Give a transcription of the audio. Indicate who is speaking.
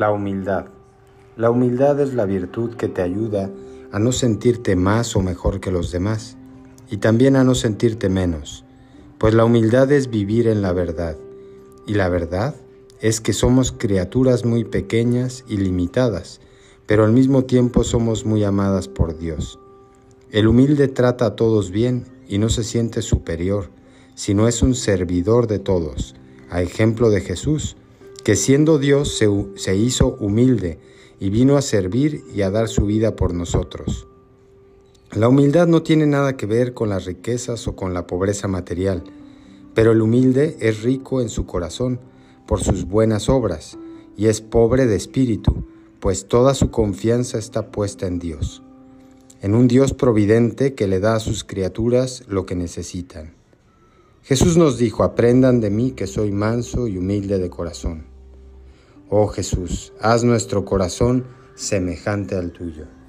Speaker 1: La humildad. La humildad es la virtud que te ayuda a no sentirte más o mejor que los demás y también a no sentirte menos, pues la humildad es vivir en la verdad y la verdad es que somos criaturas muy pequeñas y limitadas, pero al mismo tiempo somos muy amadas por Dios. El humilde trata a todos bien y no se siente superior, sino es un servidor de todos, a ejemplo de Jesús, que siendo Dios se, hizo humilde y vino a servir y a dar su vida por nosotros. La humildad no tiene nada que ver con las riquezas o con la pobreza material, pero el humilde es rico en su corazón por sus buenas obras y es pobre de espíritu, pues toda su confianza está puesta en Dios, en un Dios providente que le da a sus criaturas lo que necesitan. Jesús nos dijo, aprendan de mí que soy manso y humilde de corazón. Oh Jesús, haz nuestro corazón semejante al tuyo.